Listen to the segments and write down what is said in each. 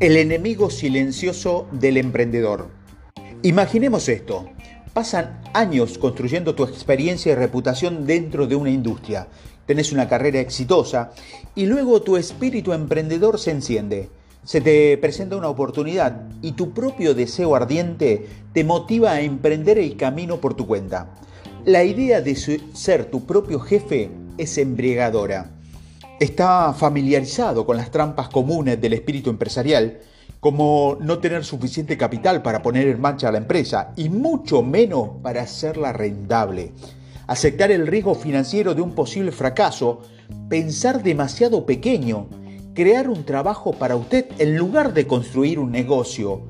El enemigo silencioso del emprendedor. Imaginemos esto. Pasan años construyendo tu experiencia y reputación dentro de una industria. Tenés una carrera exitosa y luego tu espíritu emprendedor se enciende. Se te presenta una oportunidad y tu propio deseo ardiente te motiva a emprender el camino por tu cuenta. La idea de ser tu propio jefe es embriagadora está familiarizado con las trampas comunes del espíritu empresarial, como no tener suficiente capital para poner en marcha la empresa y mucho menos para hacerla rentable, aceptar el riesgo financiero de un posible fracaso, pensar demasiado pequeño, crear un trabajo para usted en lugar de construir un negocio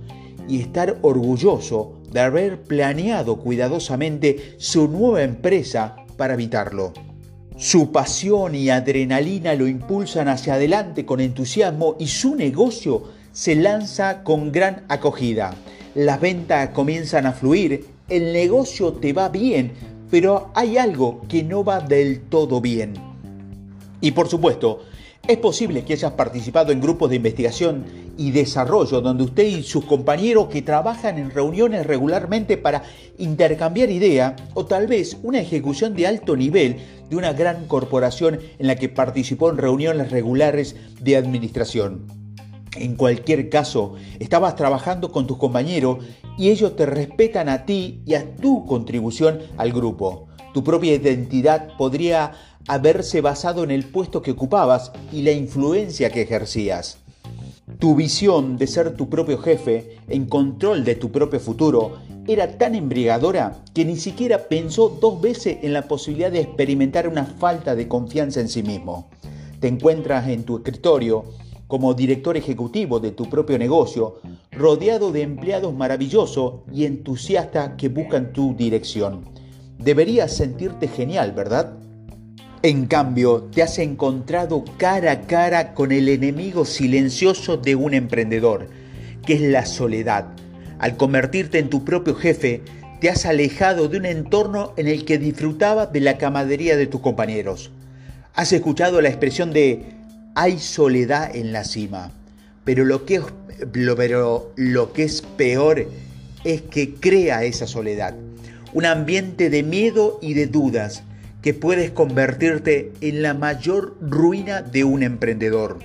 y estar orgulloso de haber planeado cuidadosamente su nueva empresa para evitarlo. Su pasión y adrenalina lo impulsan hacia adelante con entusiasmo y su negocio se lanza con gran acogida. Las ventas comienzan a fluir, el negocio te va bien, pero hay algo que no va del todo bien. Y por supuesto, es posible que hayas participado en grupos de investigación y desarrollo donde usted y sus compañeros que trabajan en reuniones regularmente para intercambiar ideas o tal vez una ejecución de alto nivel de una gran corporación en la que participó en reuniones regulares de administración. En cualquier caso, estabas trabajando con tus compañeros y ellos te respetan a ti y a tu contribución al grupo. Tu propia identidad podría haberse basado en el puesto que ocupabas y la influencia que ejercías. Tu visión de ser tu propio jefe, en control de tu propio futuro, era tan embriagadora que ni siquiera pensó dos veces en la posibilidad de experimentar una falta de confianza en sí mismo. Te encuentras en tu escritorio como director ejecutivo de tu propio negocio, rodeado de empleados maravillosos y entusiastas que buscan tu dirección. Deberías sentirte genial, ¿verdad? En cambio, te has encontrado cara a cara con el enemigo silencioso de un emprendedor, que es la soledad. Al convertirte en tu propio jefe, te has alejado de un entorno en el que disfrutabas de la camadería de tus compañeros. Has escuchado la expresión de hay soledad en la cima, pero lo que, pero lo que es peor es que crea esa soledad, un ambiente de miedo y de dudas que puedes convertirte en la mayor ruina de un emprendedor.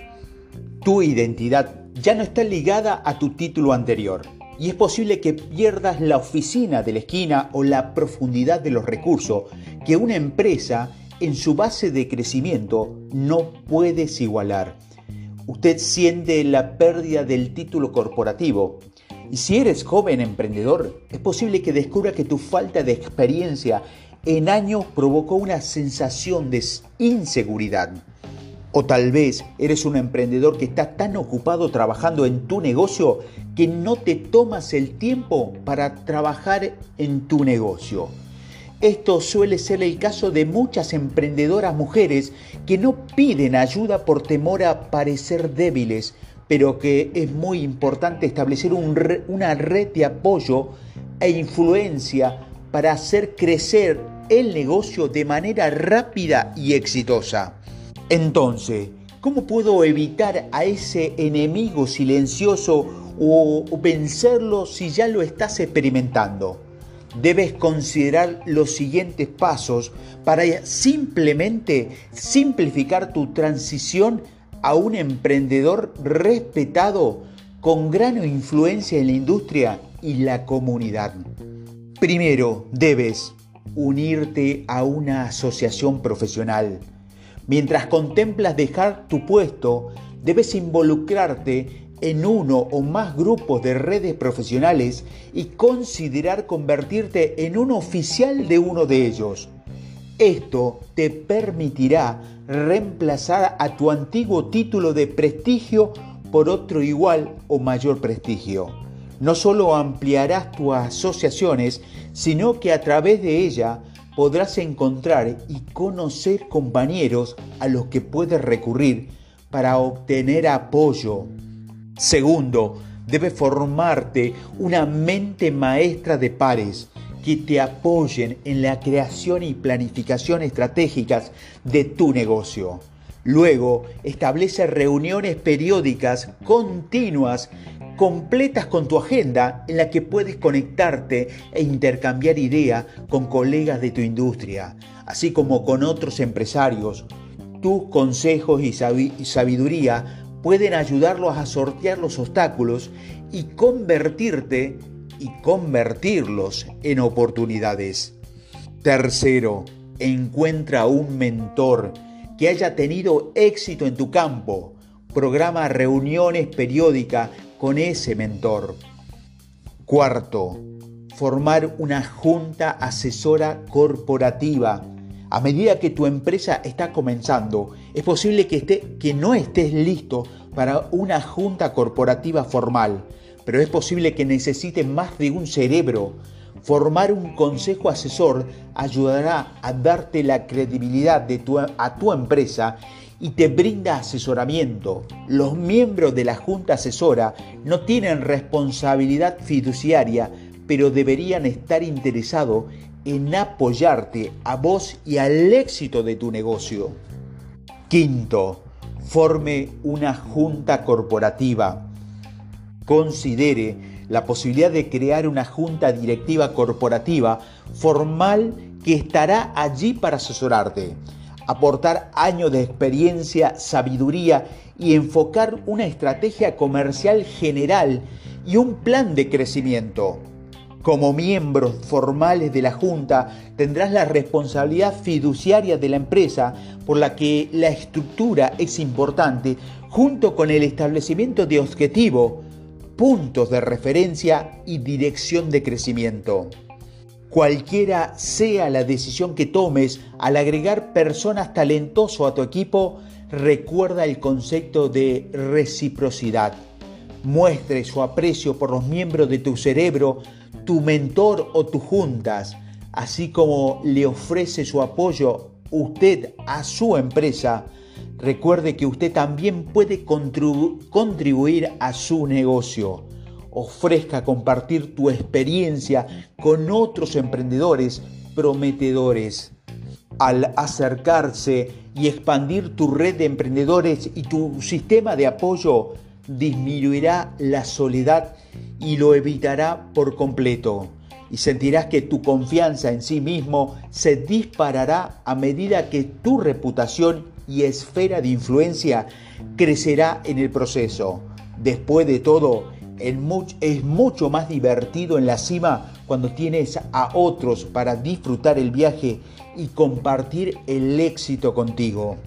Tu identidad ya no está ligada a tu título anterior y es posible que pierdas la oficina de la esquina o la profundidad de los recursos que una empresa en su base de crecimiento no puedes igualar. Usted siente la pérdida del título corporativo. Y si eres joven emprendedor, es posible que descubra que tu falta de experiencia en años provocó una sensación de inseguridad. O tal vez eres un emprendedor que está tan ocupado trabajando en tu negocio que no te tomas el tiempo para trabajar en tu negocio. Esto suele ser el caso de muchas emprendedoras mujeres que no piden ayuda por temor a parecer débiles, pero que es muy importante establecer una red de apoyo e influencia para hacer crecer el negocio de manera rápida y exitosa. Entonces, ¿cómo puedo evitar a ese enemigo silencioso o vencerlo si ya lo estás experimentando? Debes considerar los siguientes pasos para simplemente simplificar tu transición a un emprendedor respetado con gran influencia en la industria y la comunidad. Primero, debes unirte a una asociación profesional. Mientras contemplas dejar tu puesto, debes involucrarte en uno o más grupos de redes profesionales y considerar convertirte en un oficial de uno de ellos. Esto te permitirá reemplazar a tu antiguo título de prestigio por otro igual o mayor prestigio no solo ampliarás tus asociaciones, sino que a través de ella podrás encontrar y conocer compañeros a los que puedes recurrir para obtener apoyo. Segundo, debes formarte una mente maestra de pares que te apoyen en la creación y planificación estratégicas de tu negocio. Luego, establece reuniones periódicas continuas completas con tu agenda en la que puedes conectarte e intercambiar ideas con colegas de tu industria, así como con otros empresarios. Tus consejos y sabiduría pueden ayudarlos a sortear los obstáculos y convertirte y convertirlos en oportunidades. Tercero, encuentra un mentor que haya tenido éxito en tu campo. Programa reuniones periódicas con ese mentor. Cuarto, formar una junta asesora corporativa. A medida que tu empresa está comenzando, es posible que, esté, que no estés listo para una junta corporativa formal, pero es posible que necesites más de un cerebro. Formar un consejo asesor ayudará a darte la credibilidad de tu, a tu empresa y te brinda asesoramiento. Los miembros de la Junta Asesora no tienen responsabilidad fiduciaria, pero deberían estar interesados en apoyarte a vos y al éxito de tu negocio. Quinto, forme una junta corporativa. Considere la posibilidad de crear una junta directiva corporativa formal que estará allí para asesorarte aportar años de experiencia, sabiduría y enfocar una estrategia comercial general y un plan de crecimiento. Como miembros formales de la Junta tendrás la responsabilidad fiduciaria de la empresa por la que la estructura es importante junto con el establecimiento de objetivos, puntos de referencia y dirección de crecimiento. Cualquiera sea la decisión que tomes al agregar personas talentosas a tu equipo, recuerda el concepto de reciprocidad. Muestre su aprecio por los miembros de tu cerebro, tu mentor o tus juntas, así como le ofrece su apoyo usted a su empresa. Recuerde que usted también puede contribuir a su negocio ofrezca compartir tu experiencia con otros emprendedores prometedores. Al acercarse y expandir tu red de emprendedores y tu sistema de apoyo, disminuirá la soledad y lo evitará por completo. Y sentirás que tu confianza en sí mismo se disparará a medida que tu reputación y esfera de influencia crecerá en el proceso. Después de todo, es mucho más divertido en la cima cuando tienes a otros para disfrutar el viaje y compartir el éxito contigo.